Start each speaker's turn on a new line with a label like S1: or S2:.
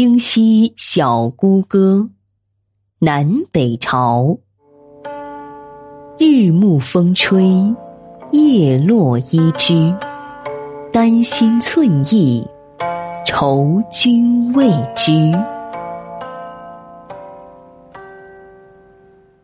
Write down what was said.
S1: 京西小孤歌南北朝。日暮风吹叶落依枝丹心寸意愁君未知。